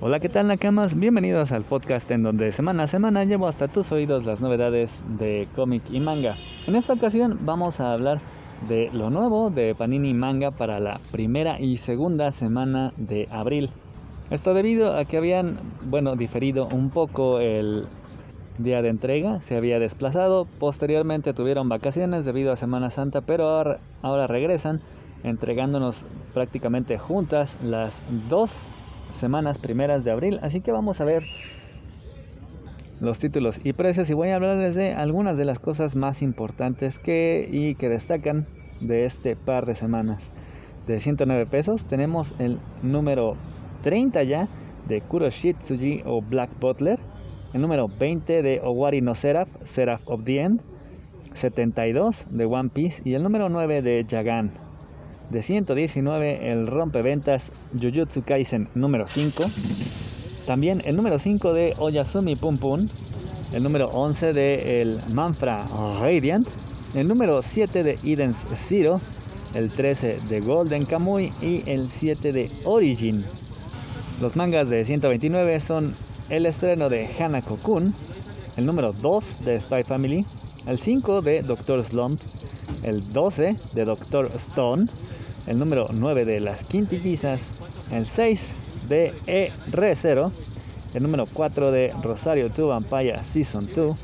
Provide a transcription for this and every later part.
Hola, ¿qué tal Nakamas? Bienvenidos al podcast en donde semana a semana llevo hasta tus oídos las novedades de cómic y manga. En esta ocasión vamos a hablar de lo nuevo de Panini Manga para la primera y segunda semana de abril. Esto debido a que habían, bueno, diferido un poco el día de entrega, se había desplazado, posteriormente tuvieron vacaciones debido a Semana Santa, pero ahora, ahora regresan entregándonos prácticamente juntas las dos semanas primeras de abril. Así que vamos a ver los títulos y precios y voy a hablarles de algunas de las cosas más importantes que y que destacan de este par de semanas. De 109 pesos tenemos el número 30 ya de Kuroshitsuji o Black Butler, el número 20 de Owari no Seraph, Seraph of the End, 72 de One Piece y el número 9 de Jagan de 119 el rompeventas Jujutsu Kaisen número 5. También el número 5 de Oyasumi Pum Pum. El número 11 de el Manfra Radiant. El número 7 de Eden's Zero. El 13 de Golden Kamui y el 7 de Origin. Los mangas de 129 son el estreno de Hanako-kun, el número 2 de Spy Family, el 5 de Doctor Slump, el 12 de Doctor Stone, el número 9 de las quintillizas, el 6 de E-0, el número 4 de Rosario 2 Vampire Season 2,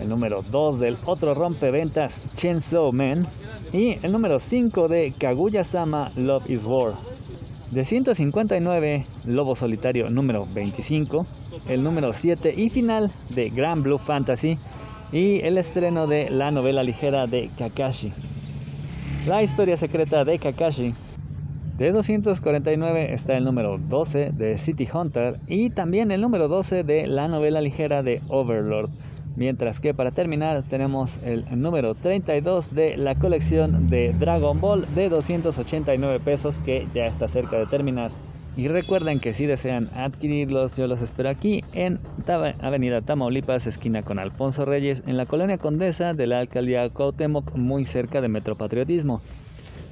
el número 2 del otro rompeventas Chainsaw Man y el número 5 de Kaguya-sama Love is War. De 159, Lobo Solitario número 25, el número 7 y final de Grand Blue Fantasy y el estreno de la novela ligera de Kakashi. La historia secreta de Kakashi. De 249 está el número 12 de City Hunter y también el número 12 de la novela ligera de Overlord. Mientras que para terminar tenemos el número 32 de la colección de Dragon Ball de 289 pesos que ya está cerca de terminar. Y recuerden que si desean adquirirlos, yo los espero aquí en Avenida Tamaulipas, esquina con Alfonso Reyes, en la colonia Condesa de la alcaldía Cuauhtémoc, muy cerca de Metropatriotismo.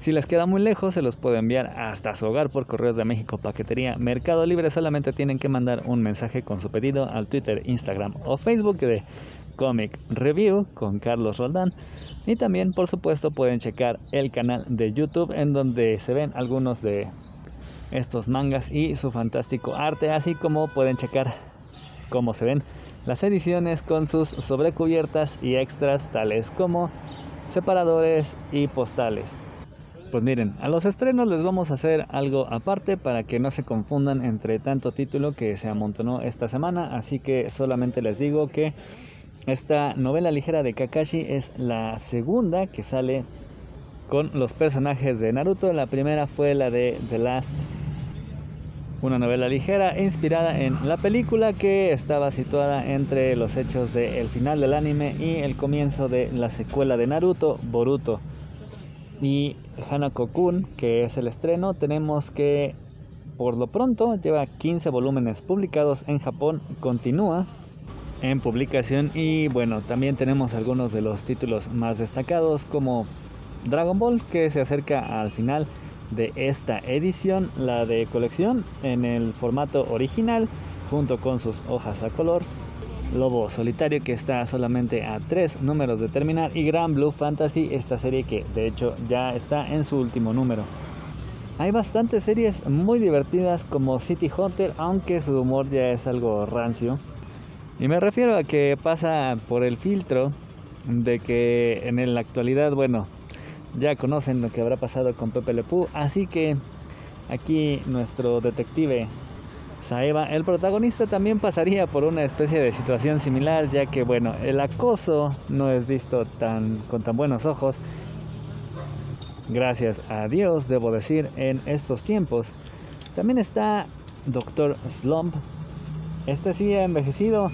Si les queda muy lejos, se los puedo enviar hasta su hogar por Correos de México Paquetería Mercado Libre. Solamente tienen que mandar un mensaje con su pedido al Twitter, Instagram o Facebook de Comic Review con Carlos Roldán. Y también, por supuesto, pueden checar el canal de YouTube en donde se ven algunos de estos mangas y su fantástico arte, así como pueden checar cómo se ven las ediciones con sus sobrecubiertas y extras tales como separadores y postales. Pues miren, a los estrenos les vamos a hacer algo aparte para que no se confundan entre tanto título que se amontonó esta semana, así que solamente les digo que esta novela ligera de Kakashi es la segunda que sale con los personajes de Naruto. La primera fue la de The Last una novela ligera inspirada en la película que estaba situada entre los hechos del final del anime y el comienzo de la secuela de Naruto, Boruto. Y Hanako-kun, que es el estreno, tenemos que por lo pronto lleva 15 volúmenes publicados en Japón, continúa en publicación y bueno, también tenemos algunos de los títulos más destacados como Dragon Ball que se acerca al final de esta edición, la de colección, en el formato original, junto con sus hojas a color. Lobo Solitario que está solamente a tres números de terminar y Gran Blue Fantasy, esta serie que de hecho ya está en su último número. Hay bastantes series muy divertidas como City Hunter, aunque su humor ya es algo rancio. Y me refiero a que pasa por el filtro de que en la actualidad, bueno, ya conocen lo que habrá pasado con Pepe Le así que aquí nuestro detective Saeva, el protagonista también pasaría por una especie de situación similar, ya que bueno, el acoso no es visto tan con tan buenos ojos. Gracias a Dios, debo decir, en estos tiempos. También está Doctor Slump. Este sí ha envejecido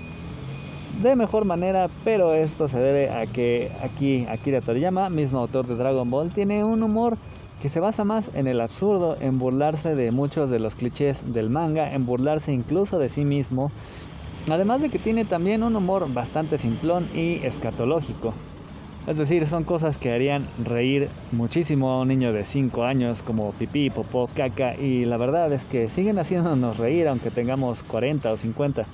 de mejor manera, pero esto se debe a que aquí Akira Toriyama, mismo autor de Dragon Ball, tiene un humor que se basa más en el absurdo, en burlarse de muchos de los clichés del manga, en burlarse incluso de sí mismo, además de que tiene también un humor bastante simplón y escatológico. Es decir, son cosas que harían reír muchísimo a un niño de 5 años como pipí, popó, caca y la verdad es que siguen haciéndonos reír aunque tengamos 40 o 50.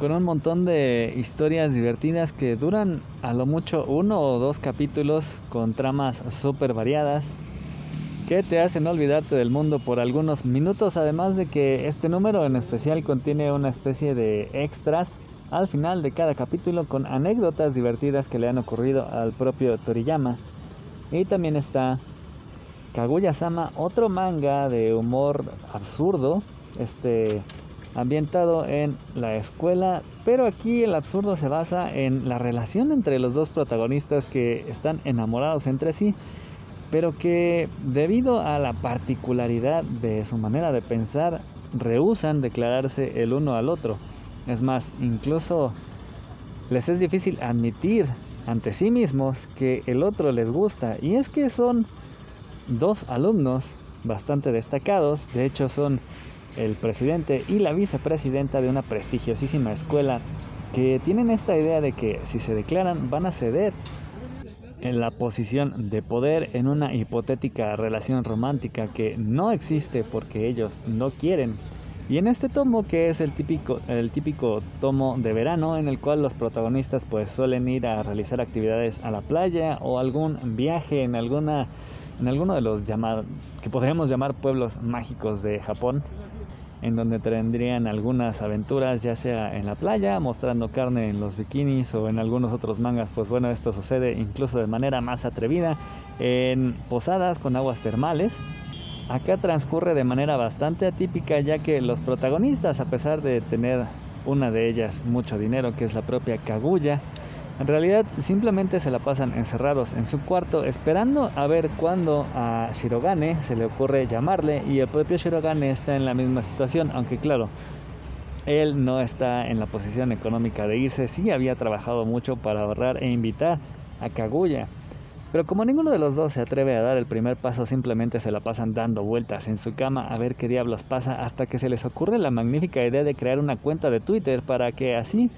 Con un montón de historias divertidas que duran a lo mucho uno o dos capítulos con tramas súper variadas que te hacen olvidarte del mundo por algunos minutos además de que este número en especial contiene una especie de extras al final de cada capítulo con anécdotas divertidas que le han ocurrido al propio Toriyama. Y también está Kaguya-sama, otro manga de humor absurdo, este ambientado en la escuela, pero aquí el absurdo se basa en la relación entre los dos protagonistas que están enamorados entre sí, pero que debido a la particularidad de su manera de pensar, rehusan declararse el uno al otro. Es más, incluso les es difícil admitir ante sí mismos que el otro les gusta. Y es que son dos alumnos bastante destacados, de hecho son el presidente y la vicepresidenta de una prestigiosísima escuela que tienen esta idea de que si se declaran van a ceder en la posición de poder en una hipotética relación romántica que no existe porque ellos no quieren. Y en este tomo, que es el típico, el típico tomo de verano, en el cual los protagonistas pues suelen ir a realizar actividades a la playa o algún viaje en alguna en alguno de los llamados que podríamos llamar pueblos mágicos de Japón, en donde tendrían algunas aventuras, ya sea en la playa, mostrando carne en los bikinis o en algunos otros mangas, pues bueno, esto sucede incluso de manera más atrevida en posadas con aguas termales. Acá transcurre de manera bastante atípica ya que los protagonistas, a pesar de tener una de ellas mucho dinero, que es la propia Kaguya, en realidad simplemente se la pasan encerrados en su cuarto esperando a ver cuándo a Shirogane se le ocurre llamarle y el propio Shirogane está en la misma situación, aunque claro, él no está en la posición económica de irse, sí había trabajado mucho para ahorrar e invitar a Kaguya. Pero como ninguno de los dos se atreve a dar el primer paso, simplemente se la pasan dando vueltas en su cama a ver qué diablos pasa hasta que se les ocurre la magnífica idea de crear una cuenta de Twitter para que así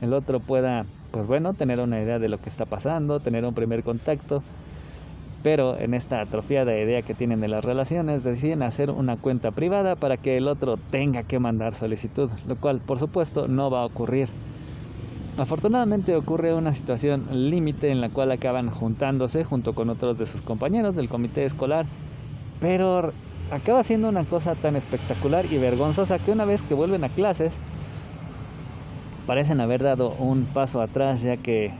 el otro pueda, pues bueno, tener una idea de lo que está pasando, tener un primer contacto. Pero en esta atrofiada idea que tienen de las relaciones, deciden hacer una cuenta privada para que el otro tenga que mandar solicitud, lo cual por supuesto no va a ocurrir. Afortunadamente ocurre una situación límite en la cual acaban juntándose junto con otros de sus compañeros del comité escolar, pero acaba siendo una cosa tan espectacular y vergonzosa que una vez que vuelven a clases parecen haber dado un paso atrás ya que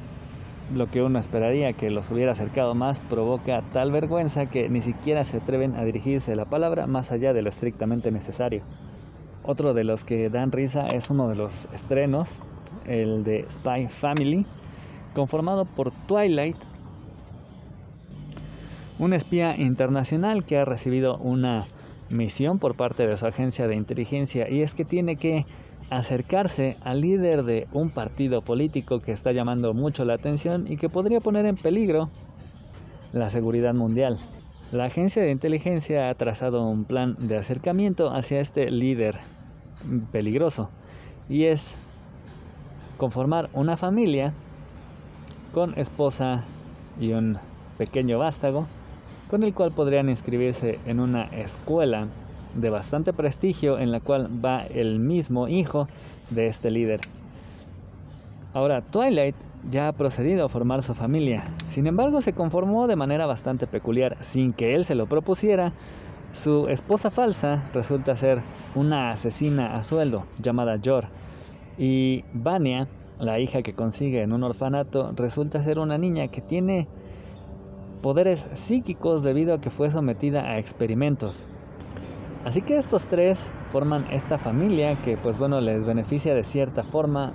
lo que uno esperaría que los hubiera acercado más provoca tal vergüenza que ni siquiera se atreven a dirigirse la palabra más allá de lo estrictamente necesario. Otro de los que dan risa es uno de los estrenos el de Spy Family, conformado por Twilight, un espía internacional que ha recibido una misión por parte de su agencia de inteligencia y es que tiene que acercarse al líder de un partido político que está llamando mucho la atención y que podría poner en peligro la seguridad mundial. La agencia de inteligencia ha trazado un plan de acercamiento hacia este líder peligroso y es conformar una familia con esposa y un pequeño vástago, con el cual podrían inscribirse en una escuela de bastante prestigio en la cual va el mismo hijo de este líder. Ahora, Twilight ya ha procedido a formar su familia, sin embargo se conformó de manera bastante peculiar, sin que él se lo propusiera. Su esposa falsa resulta ser una asesina a sueldo llamada Yor, y Vania, la hija que consigue en un orfanato, resulta ser una niña que tiene poderes psíquicos debido a que fue sometida a experimentos. Así que estos tres forman esta familia que pues bueno les beneficia de cierta forma,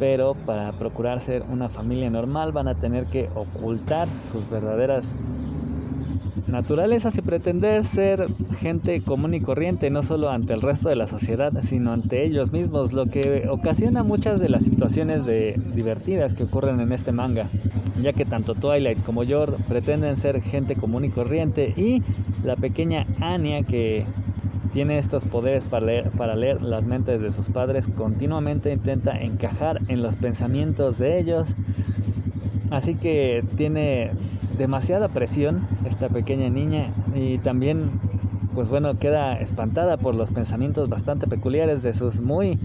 pero para procurar ser una familia normal van a tener que ocultar sus verdaderas naturaleza y pretender ser gente común y corriente, no solo ante el resto de la sociedad, sino ante ellos mismos, lo que ocasiona muchas de las situaciones divertidas que ocurren en este manga, ya que tanto Twilight como Jord pretenden ser gente común y corriente y la pequeña Anya que tiene estos poderes para leer, para leer las mentes de sus padres, continuamente intenta encajar en los pensamientos de ellos. Así que tiene demasiada presión esta pequeña niña y también pues bueno queda espantada por los pensamientos bastante peculiares de sus muy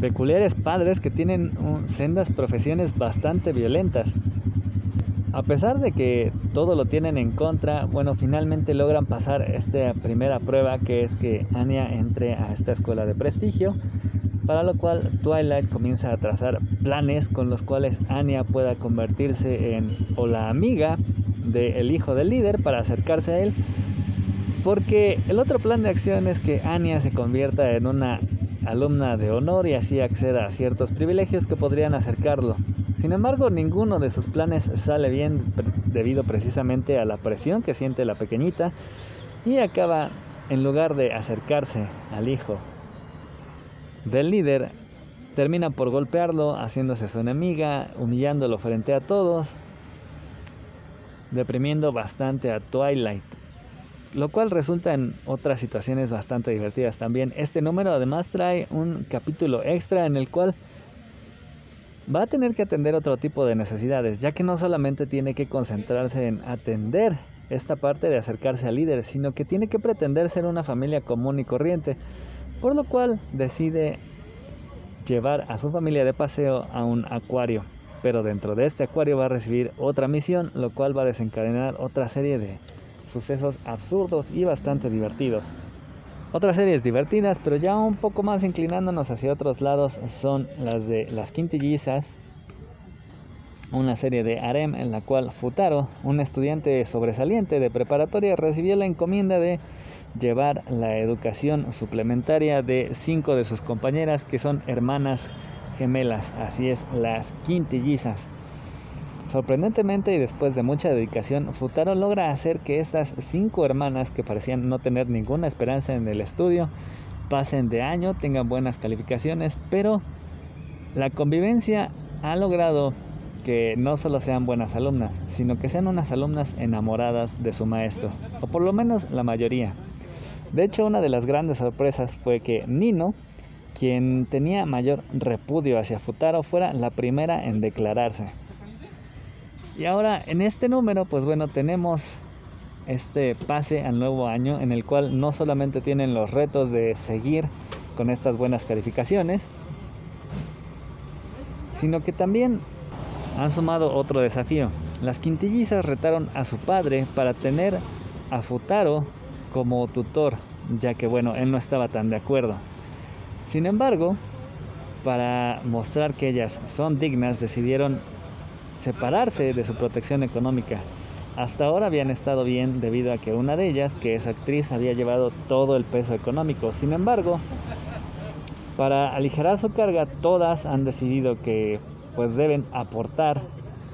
peculiares padres que tienen sendas profesiones bastante violentas. A pesar de que todo lo tienen en contra, bueno, finalmente logran pasar esta primera prueba que es que Anya entre a esta escuela de prestigio, para lo cual Twilight comienza a trazar planes con los cuales Anya pueda convertirse en o la amiga del hijo del líder para acercarse a él, porque el otro plan de acción es que Anya se convierta en una alumna de honor y así acceda a ciertos privilegios que podrían acercarlo. Sin embargo, ninguno de sus planes sale bien debido precisamente a la presión que siente la pequeñita y acaba, en lugar de acercarse al hijo del líder, termina por golpearlo, haciéndose su enemiga, humillándolo frente a todos, deprimiendo bastante a Twilight lo cual resulta en otras situaciones bastante divertidas también. Este número además trae un capítulo extra en el cual va a tener que atender otro tipo de necesidades, ya que no solamente tiene que concentrarse en atender esta parte de acercarse al líder, sino que tiene que pretender ser una familia común y corriente, por lo cual decide llevar a su familia de paseo a un acuario. Pero dentro de este acuario va a recibir otra misión, lo cual va a desencadenar otra serie de sucesos absurdos y bastante divertidos. Otras series divertidas, pero ya un poco más inclinándonos hacia otros lados, son las de Las Quintillizas, una serie de harem en la cual Futaro, un estudiante sobresaliente de preparatoria, recibió la encomienda de llevar la educación suplementaria de cinco de sus compañeras que son hermanas gemelas, así es, las quintillizas. Sorprendentemente y después de mucha dedicación, Futaro logra hacer que estas cinco hermanas que parecían no tener ninguna esperanza en el estudio pasen de año, tengan buenas calificaciones, pero la convivencia ha logrado que no solo sean buenas alumnas, sino que sean unas alumnas enamoradas de su maestro, o por lo menos la mayoría. De hecho, una de las grandes sorpresas fue que Nino, quien tenía mayor repudio hacia Futaro, fuera la primera en declararse. Y ahora en este número, pues bueno, tenemos este pase al nuevo año en el cual no solamente tienen los retos de seguir con estas buenas calificaciones, sino que también han sumado otro desafío. Las quintillizas retaron a su padre para tener a Futaro como tutor, ya que bueno, él no estaba tan de acuerdo. Sin embargo, para mostrar que ellas son dignas, decidieron separarse de su protección económica. Hasta ahora habían estado bien debido a que una de ellas, que es actriz, había llevado todo el peso económico. Sin embargo, para aligerar su carga, todas han decidido que pues deben aportar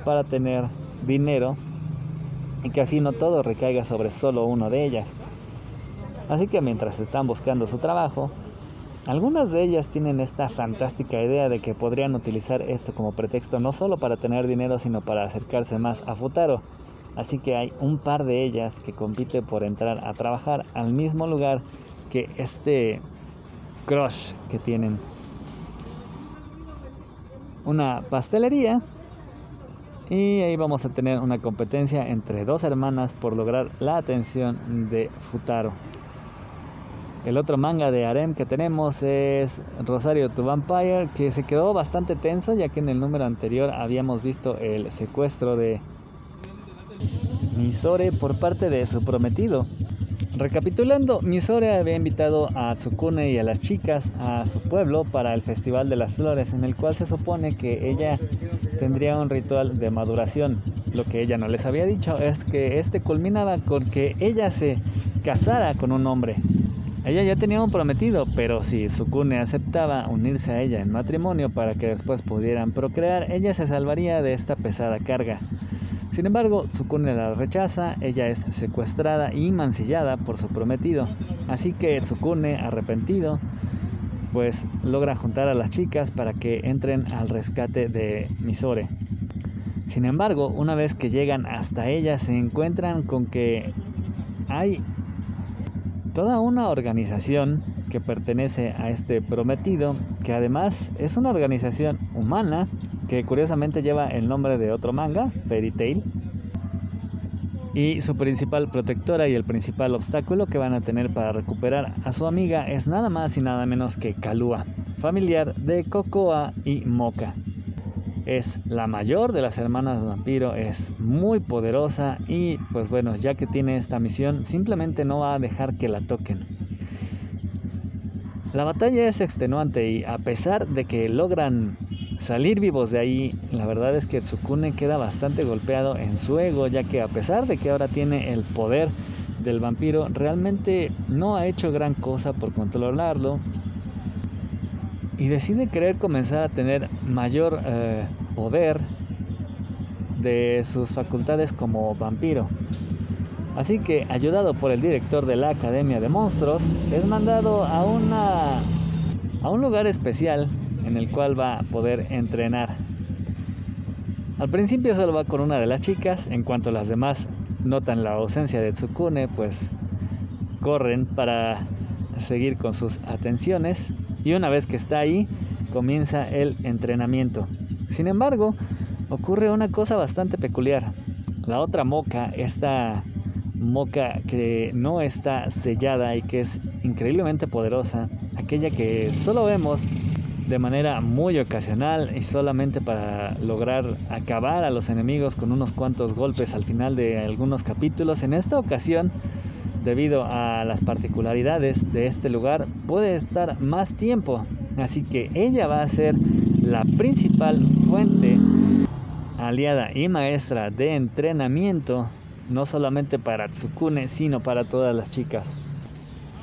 para tener dinero y que así no todo recaiga sobre solo uno de ellas. Así que mientras están buscando su trabajo, algunas de ellas tienen esta fantástica idea de que podrían utilizar esto como pretexto no solo para tener dinero, sino para acercarse más a Futaro. Así que hay un par de ellas que compiten por entrar a trabajar al mismo lugar que este crush que tienen. Una pastelería y ahí vamos a tener una competencia entre dos hermanas por lograr la atención de Futaro. El otro manga de harem que tenemos es Rosario to Vampire, que se quedó bastante tenso ya que en el número anterior habíamos visto el secuestro de Misore por parte de su prometido. Recapitulando, Misore había invitado a Tsukune y a las chicas a su pueblo para el Festival de las Flores, en el cual se supone que ella tendría un ritual de maduración. Lo que ella no les había dicho es que este culminaba con que ella se casara con un hombre. Ella ya tenía un prometido, pero si Sukune aceptaba unirse a ella en matrimonio para que después pudieran procrear, ella se salvaría de esta pesada carga. Sin embargo, Sukune la rechaza, ella es secuestrada y mancillada por su prometido. Así que Tsukune, arrepentido, pues logra juntar a las chicas para que entren al rescate de Misore. Sin embargo, una vez que llegan hasta ella, se encuentran con que hay toda una organización que pertenece a este prometido, que además es una organización humana que curiosamente lleva el nombre de otro manga, Fairy Tail. Y su principal protectora y el principal obstáculo que van a tener para recuperar a su amiga es nada más y nada menos que Kalua, familiar de Cocoa y Moka. Es la mayor de las hermanas vampiro, es muy poderosa y pues bueno, ya que tiene esta misión, simplemente no va a dejar que la toquen. La batalla es extenuante y a pesar de que logran salir vivos de ahí, la verdad es que Tsukune queda bastante golpeado en su ego, ya que a pesar de que ahora tiene el poder del vampiro, realmente no ha hecho gran cosa por controlarlo y decide querer comenzar a tener mayor eh, poder de sus facultades como vampiro. Así que, ayudado por el director de la Academia de Monstruos, es mandado a, una, a un lugar especial en el cual va a poder entrenar. Al principio solo va con una de las chicas, en cuanto las demás notan la ausencia de Tsukune, pues corren para seguir con sus atenciones y una vez que está ahí comienza el entrenamiento. Sin embargo, ocurre una cosa bastante peculiar. La otra moca, esta moca que no está sellada y que es increíblemente poderosa, aquella que solo vemos de manera muy ocasional y solamente para lograr acabar a los enemigos con unos cuantos golpes al final de algunos capítulos. En esta ocasión debido a las particularidades de este lugar, puede estar más tiempo. Así que ella va a ser la principal fuente aliada y maestra de entrenamiento, no solamente para Tsukune, sino para todas las chicas.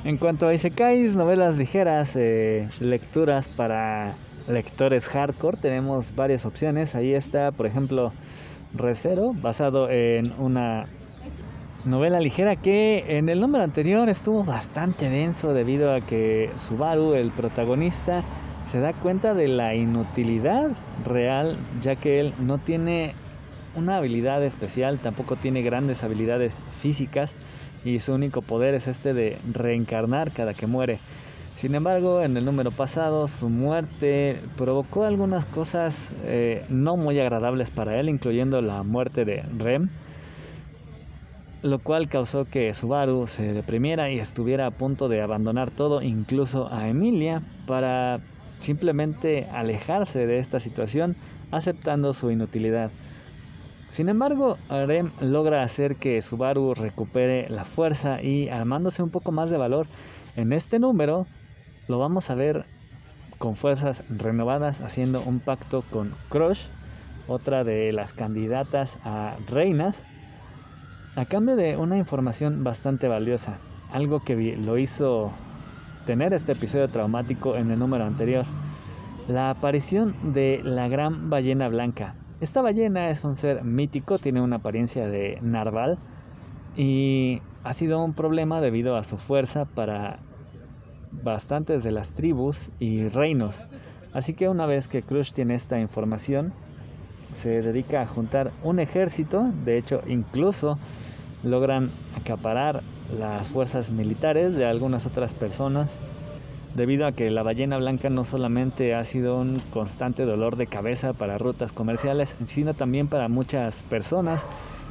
En cuanto a Isekais, novelas ligeras, eh, lecturas para lectores hardcore, tenemos varias opciones. Ahí está, por ejemplo, Recero, basado en una novela ligera que en el número anterior estuvo bastante denso debido a que Subaru, el protagonista, se da cuenta de la inutilidad real ya que él no tiene una habilidad especial, tampoco tiene grandes habilidades físicas y su único poder es este de reencarnar cada que muere. Sin embargo, en el número pasado, su muerte provocó algunas cosas eh, no muy agradables para él, incluyendo la muerte de Rem, lo cual causó que Subaru se deprimiera y estuviera a punto de abandonar todo, incluso a Emilia, para simplemente alejarse de esta situación, aceptando su inutilidad. Sin embargo, Rem logra hacer que Subaru recupere la fuerza y armándose un poco más de valor. En este número lo vamos a ver con fuerzas renovadas haciendo un pacto con Crush, otra de las candidatas a reinas, a cambio de una información bastante valiosa, algo que lo hizo tener este episodio traumático en el número anterior, la aparición de la gran ballena blanca. Esta ballena es un ser mítico, tiene una apariencia de narval y ha sido un problema debido a su fuerza para bastantes de las tribus y reinos. Así que una vez que Crush tiene esta información, se dedica a juntar un ejército, de hecho incluso logran acaparar las fuerzas militares de algunas otras personas, debido a que la ballena blanca no solamente ha sido un constante dolor de cabeza para rutas comerciales, sino también para muchas personas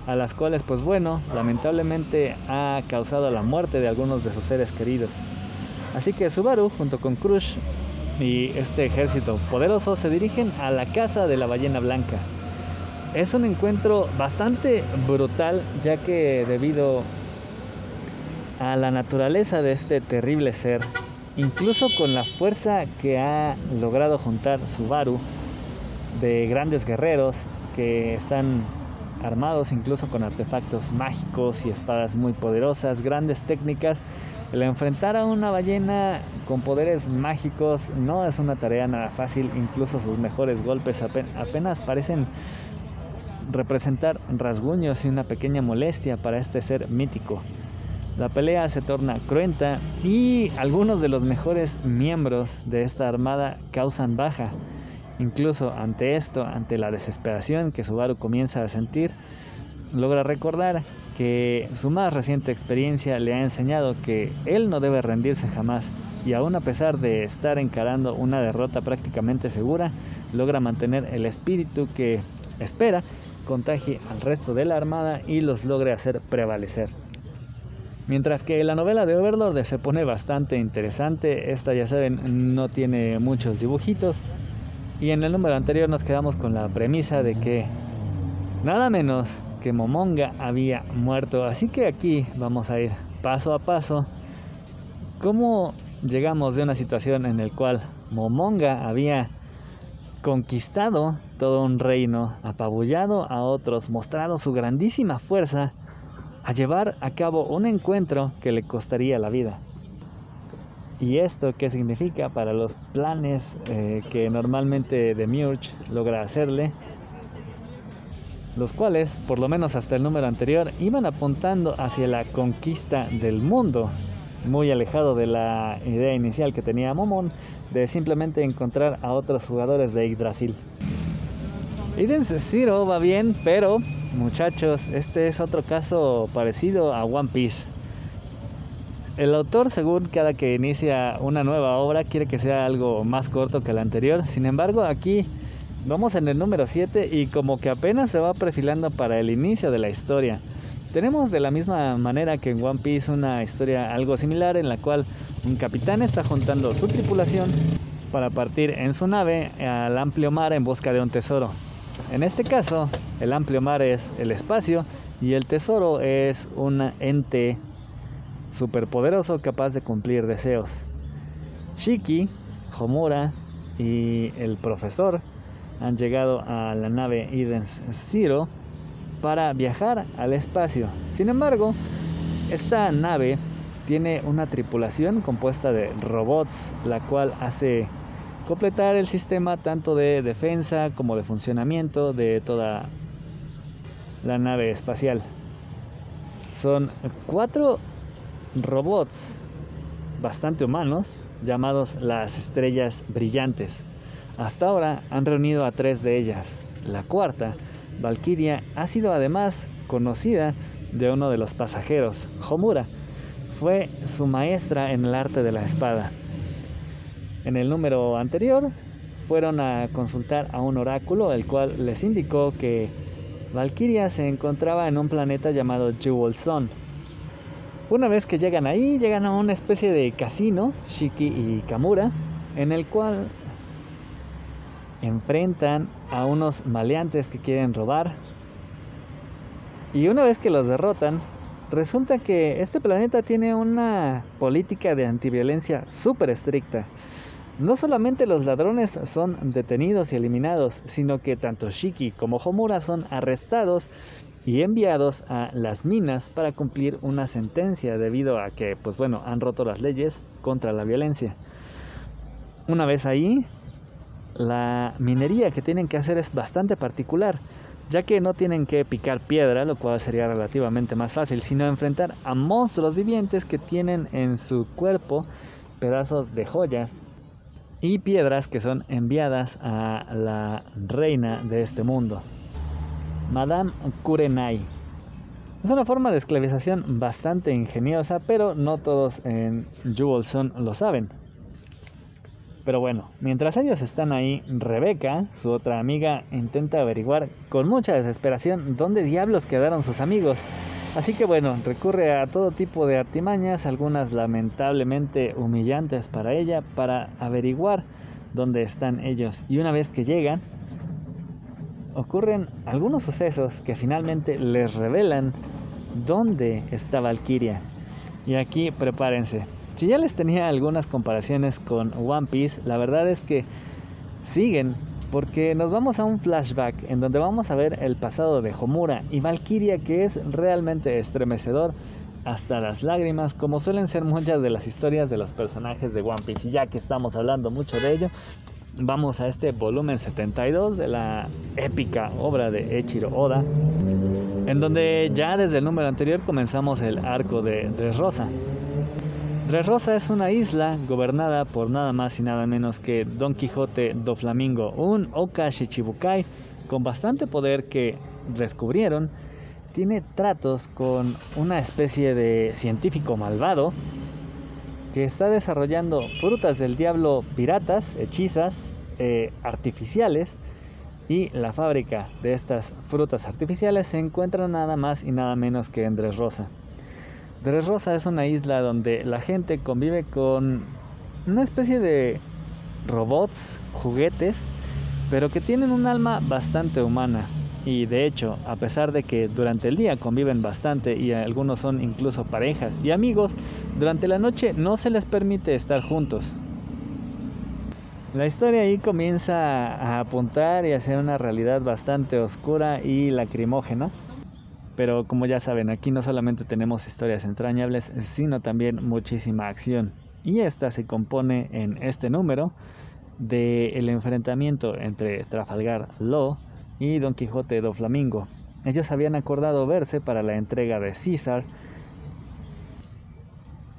a las cuales pues bueno, lamentablemente ha causado la muerte de algunos de sus seres queridos. Así que Subaru junto con Crush y este ejército poderoso se dirigen a la casa de la ballena blanca. Es un encuentro bastante brutal ya que debido a la naturaleza de este terrible ser, incluso con la fuerza que ha logrado juntar Subaru de grandes guerreros que están armados incluso con artefactos mágicos y espadas muy poderosas, grandes técnicas. El enfrentar a una ballena con poderes mágicos no es una tarea nada fácil, incluso sus mejores golpes apenas parecen representar rasguños y una pequeña molestia para este ser mítico. La pelea se torna cruenta y algunos de los mejores miembros de esta armada causan baja. Incluso ante esto, ante la desesperación que Subaru comienza a sentir, logra recordar que su más reciente experiencia le ha enseñado que él no debe rendirse jamás y aún a pesar de estar encarando una derrota prácticamente segura, logra mantener el espíritu que espera contagie al resto de la armada y los logre hacer prevalecer. Mientras que la novela de Overlord se pone bastante interesante, esta ya saben no tiene muchos dibujitos. Y en el número anterior nos quedamos con la premisa de que nada menos que Momonga había muerto, así que aquí vamos a ir paso a paso. Cómo llegamos de una situación en la cual Momonga había conquistado todo un reino, apabullado a otros, mostrado su grandísima fuerza a llevar a cabo un encuentro que le costaría la vida. ¿Y esto qué significa para los planes eh, que normalmente Demiurge logra hacerle? Los cuales, por lo menos hasta el número anterior, iban apuntando hacia la conquista del mundo, muy alejado de la idea inicial que tenía Momon de simplemente encontrar a otros jugadores de Yggdrasil. Eden Zero va bien, pero muchachos, este es otro caso parecido a One Piece. El autor, según cada que inicia una nueva obra, quiere que sea algo más corto que la anterior. Sin embargo, aquí vamos en el número 7 y como que apenas se va perfilando para el inicio de la historia. Tenemos de la misma manera que en One Piece una historia algo similar en la cual un capitán está juntando su tripulación para partir en su nave al amplio mar en busca de un tesoro. En este caso, el amplio mar es el espacio y el tesoro es un ente superpoderoso capaz de cumplir deseos. Shiki, Homura y el profesor han llegado a la nave Eden Zero para viajar al espacio. Sin embargo, esta nave tiene una tripulación compuesta de robots, la cual hace completar el sistema tanto de defensa como de funcionamiento de toda la nave espacial. Son cuatro robots bastante humanos llamados las estrellas brillantes. Hasta ahora han reunido a tres de ellas. La cuarta, Valkyria, ha sido además conocida de uno de los pasajeros, Homura. Fue su maestra en el arte de la espada. En el número anterior fueron a consultar a un oráculo, el cual les indicó que Valkyria se encontraba en un planeta llamado Jewel Sun. Una vez que llegan ahí, llegan a una especie de casino, Shiki y Kamura, en el cual enfrentan a unos maleantes que quieren robar. Y una vez que los derrotan, resulta que este planeta tiene una política de antiviolencia súper estricta. No solamente los ladrones son detenidos y eliminados, sino que tanto Shiki como Homura son arrestados y enviados a las minas para cumplir una sentencia debido a que, pues bueno, han roto las leyes contra la violencia. Una vez ahí, la minería que tienen que hacer es bastante particular, ya que no tienen que picar piedra, lo cual sería relativamente más fácil, sino enfrentar a monstruos vivientes que tienen en su cuerpo pedazos de joyas y piedras que son enviadas a la reina de este mundo, Madame Kurenai. Es una forma de esclavización bastante ingeniosa, pero no todos en Jewelson lo saben. Pero bueno, mientras ellos están ahí, Rebeca, su otra amiga, intenta averiguar con mucha desesperación dónde diablos quedaron sus amigos Así que bueno, recurre a todo tipo de artimañas, algunas lamentablemente humillantes para ella, para averiguar dónde están ellos. Y una vez que llegan, ocurren algunos sucesos que finalmente les revelan dónde está Valkyria. Y aquí prepárense. Si ya les tenía algunas comparaciones con One Piece, la verdad es que siguen porque nos vamos a un flashback en donde vamos a ver el pasado de Homura y Valkyria que es realmente estremecedor hasta las lágrimas, como suelen ser muchas de las historias de los personajes de One Piece. Y ya que estamos hablando mucho de ello, vamos a este volumen 72 de la épica obra de Echiro Oda, en donde ya desde el número anterior comenzamos el arco de Dressrosa. Dressrosa es una isla gobernada por nada más y nada menos que Don Quijote do Flamingo, un Oka Shichibukai con bastante poder que descubrieron. Tiene tratos con una especie de científico malvado que está desarrollando frutas del diablo piratas, hechizas, eh, artificiales, y la fábrica de estas frutas artificiales se encuentra nada más y nada menos que en Dressrosa. Dressrosa es una isla donde la gente convive con una especie de robots, juguetes, pero que tienen un alma bastante humana. Y de hecho, a pesar de que durante el día conviven bastante y algunos son incluso parejas y amigos, durante la noche no se les permite estar juntos. La historia ahí comienza a apuntar y a ser una realidad bastante oscura y lacrimógena. Pero como ya saben, aquí no solamente tenemos historias entrañables, sino también muchísima acción. Y esta se compone en este número del enfrentamiento entre Trafalgar Law y Don Quijote do Flamingo. Ellos habían acordado verse para la entrega de César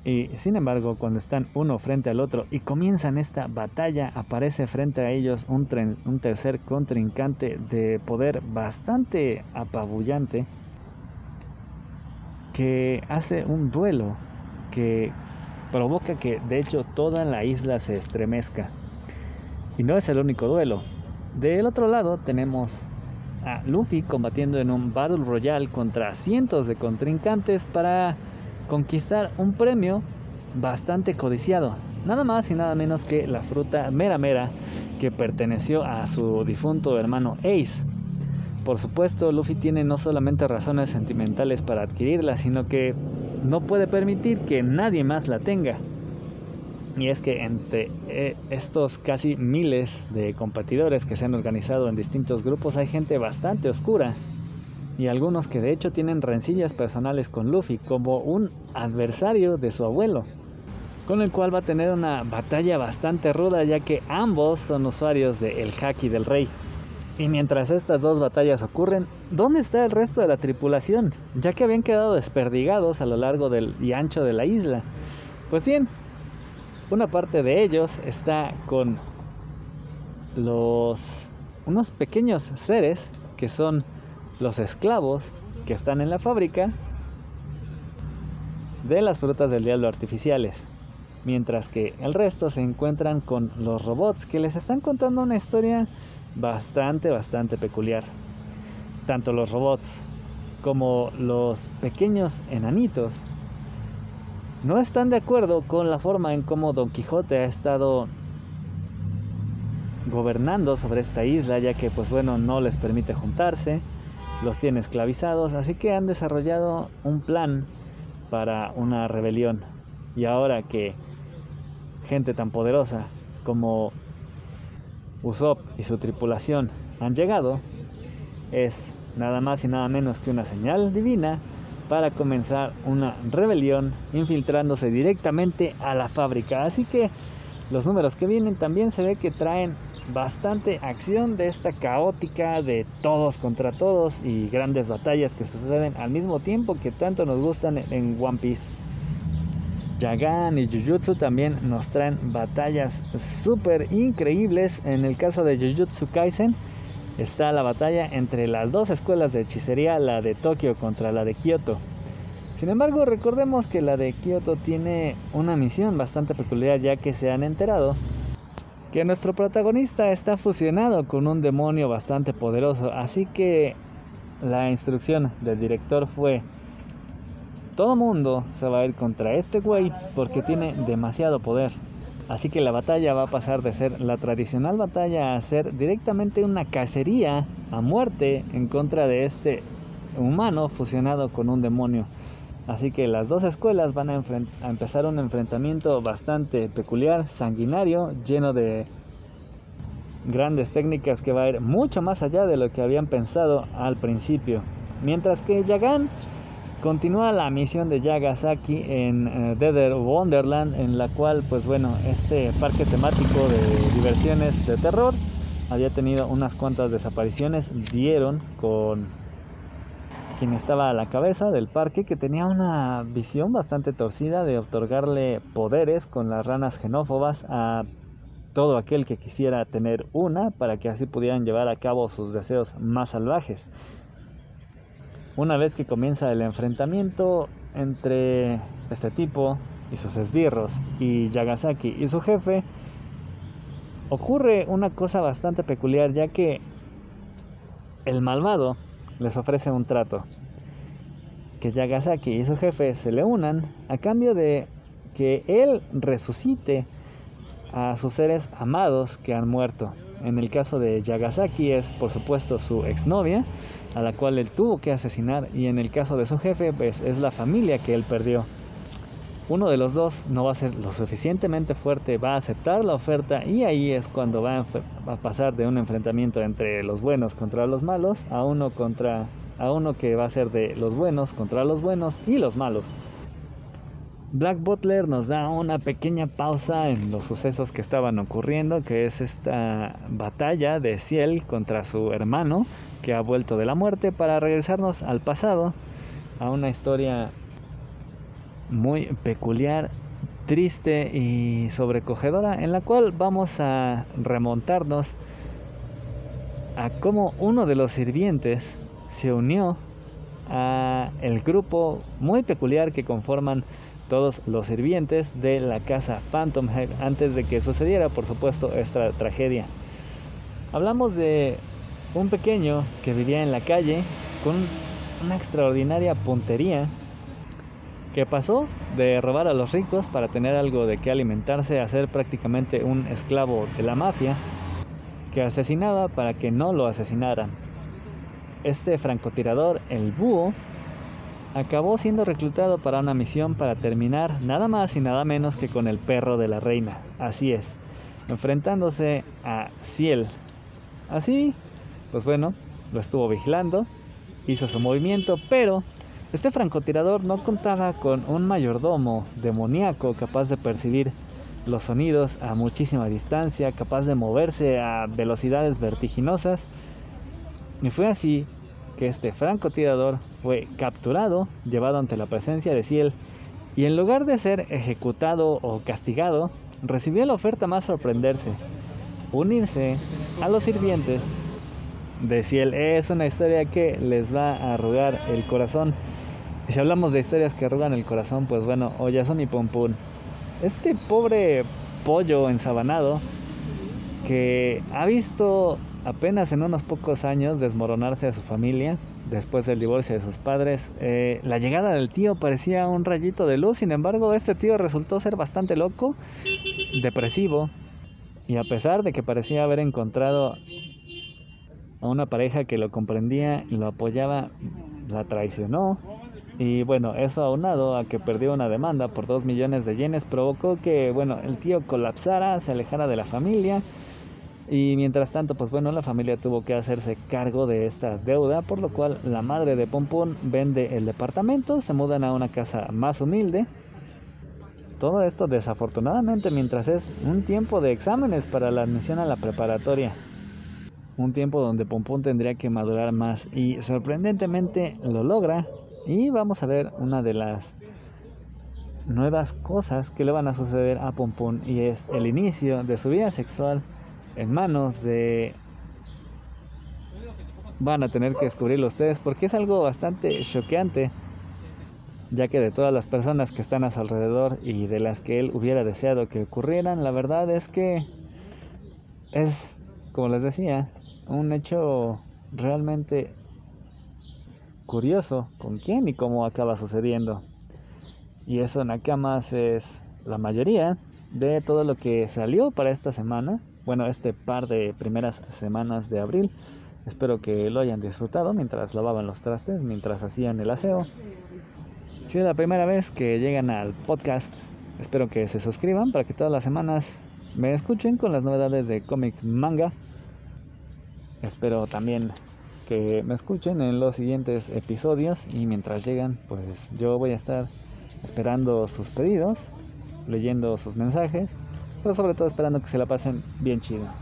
y sin embargo, cuando están uno frente al otro y comienzan esta batalla, aparece frente a ellos un, un, tercer contrincante de poder bastante apabullante que hace un duelo que provoca que de hecho toda la isla se estremezca. Y no es el único duelo. Del otro lado tenemos a Luffy combatiendo en un Battle Royale contra cientos de contrincantes para conquistar un premio bastante codiciado. Nada más y nada menos que la fruta mera mera que perteneció a su difunto hermano Ace. Por supuesto, Luffy tiene no solamente razones sentimentales para adquirirla, sino que no puede permitir que nadie más la tenga. Y es que entre eh, estos casi miles de competidores que se han organizado en distintos grupos hay gente bastante oscura. Y algunos que de hecho tienen rencillas personales con Luffy como un adversario de su abuelo. Con el cual va a tener una batalla bastante ruda ya que ambos son usuarios del Haki del Rey. Y mientras estas dos batallas ocurren, ¿dónde está el resto de la tripulación? Ya que habían quedado desperdigados a lo largo del y ancho de la isla. Pues bien, una parte de ellos está con los unos pequeños seres que son los esclavos que están en la fábrica de las frutas del diablo artificiales, mientras que el resto se encuentran con los robots que les están contando una historia bastante, bastante peculiar. Tanto los robots como los pequeños enanitos no están de acuerdo con la forma en cómo Don Quijote ha estado gobernando sobre esta isla, ya que pues bueno, no les permite juntarse, los tiene esclavizados, así que han desarrollado un plan para una rebelión. Y ahora que gente tan poderosa como Usopp y su tripulación han llegado, es nada más y nada menos que una señal divina para comenzar una rebelión infiltrándose directamente a la fábrica. Así que los números que vienen también se ve que traen bastante acción de esta caótica de todos contra todos y grandes batallas que suceden al mismo tiempo que tanto nos gustan en One Piece. Yagan y Jujutsu también nos traen batallas súper increíbles. En el caso de Jujutsu Kaisen, está la batalla entre las dos escuelas de hechicería, la de Tokio contra la de Kioto. Sin embargo, recordemos que la de Kioto tiene una misión bastante peculiar ya que se han enterado que nuestro protagonista está fusionado con un demonio bastante poderoso, así que la instrucción del director fue todo mundo se va a ir contra este güey porque tiene demasiado poder. Así que la batalla va a pasar de ser la tradicional batalla a ser directamente una cacería a muerte en contra de este humano fusionado con un demonio. Así que las dos escuelas van a, empezar un enfrentamiento bastante peculiar, sanguinario, lleno de grandes técnicas que va a ir mucho más allá de lo que habían pensado al principio. Mientras que Yagan Continúa la misión de Yagasaki en uh, Dead Wonderland, en la cual, pues bueno, este parque temático de diversiones de terror había tenido unas cuantas desapariciones. Dieron con quien estaba a la cabeza del parque, que tenía una visión bastante torcida de otorgarle poderes con las ranas genófobas a todo aquel que quisiera tener una para que así pudieran llevar a cabo sus deseos más salvajes. Una vez que comienza el enfrentamiento entre este tipo y sus esbirros y Yagasaki y su jefe, ocurre una cosa bastante peculiar ya que el malvado les ofrece un trato. Que Yagasaki y su jefe se le unan a cambio de que él resucite a sus seres amados que han muerto. En el caso de Yagasaki es por supuesto su exnovia, a la cual él tuvo que asesinar, y en el caso de su jefe pues, es la familia que él perdió. Uno de los dos no va a ser lo suficientemente fuerte, va a aceptar la oferta y ahí es cuando va a, pasar de un enfrentamiento entre los buenos contra los malos a uno contra a uno que va a ser de los buenos contra los buenos y los malos. Black Butler nos da una pequeña pausa en los sucesos que estaban ocurriendo, que es esta batalla de Ciel contra su hermano, que ha vuelto de la muerte, para regresarnos al pasado, a una historia muy peculiar, triste y sobrecogedora, en la cual vamos a remontarnos a cómo uno de los sirvientes se unió a el grupo muy peculiar que conforman todos los sirvientes de la casa Phantom Head antes de que sucediera, por supuesto, esta tragedia. Hablamos de un pequeño que vivía en la calle con una extraordinaria puntería que pasó de robar a los ricos para tener algo de que alimentarse a ser prácticamente un esclavo de la mafia que asesinaba para que no lo asesinaran. Este francotirador, el búho, acabó siendo reclutado para una misión para terminar nada más y nada menos que con el perro de la reina. Así es, enfrentándose a Ciel. Así, pues bueno, lo estuvo vigilando, hizo su movimiento, pero este francotirador no contaba con un mayordomo demoníaco capaz de percibir los sonidos a muchísima distancia, capaz de moverse a velocidades vertiginosas. Y fue así que este francotirador fue capturado, llevado ante la presencia de Ciel, y en lugar de ser ejecutado o castigado, recibió la oferta más sorprenderse, unirse a los sirvientes de Ciel. Es una historia que les va a arrugar el corazón. Y si hablamos de historias que arrugan el corazón, pues bueno, Oyazón y Pompón. Este pobre pollo ensabanado que ha visto apenas en unos pocos años desmoronarse a su familia después del divorcio de sus padres. Eh, la llegada del tío parecía un rayito de luz, sin embargo este tío resultó ser bastante loco, depresivo, y a pesar de que parecía haber encontrado a una pareja que lo comprendía y lo apoyaba, la traicionó. Y bueno, eso aunado a que perdió una demanda por 2 millones de yenes provocó que, bueno, el tío colapsara, se alejara de la familia y mientras tanto, pues bueno, la familia tuvo que hacerse cargo de esta deuda, por lo cual la madre de Pompón vende el departamento, se mudan a una casa más humilde. Todo esto desafortunadamente mientras es un tiempo de exámenes para la admisión a la preparatoria. Un tiempo donde Pompón tendría que madurar más y sorprendentemente lo logra. Y vamos a ver una de las nuevas cosas que le van a suceder a Pompón y es el inicio de su vida sexual en manos de... Van a tener que descubrirlo ustedes porque es algo bastante choqueante, ya que de todas las personas que están a su alrededor y de las que él hubiera deseado que ocurrieran, la verdad es que es, como les decía, un hecho realmente curioso con quién y cómo acaba sucediendo. Y eso Nakamas es la mayoría de todo lo que salió para esta semana bueno, este par de primeras semanas de abril. Espero que lo hayan disfrutado mientras lavaban los trastes, mientras hacían el aseo. Si es la primera vez que llegan al podcast, espero que se suscriban para que todas las semanas me escuchen con las novedades de cómic manga. Espero también que me escuchen en los siguientes episodios y mientras llegan, pues yo voy a estar esperando sus pedidos, leyendo sus mensajes pero sobre todo esperando que se la pasen bien chido.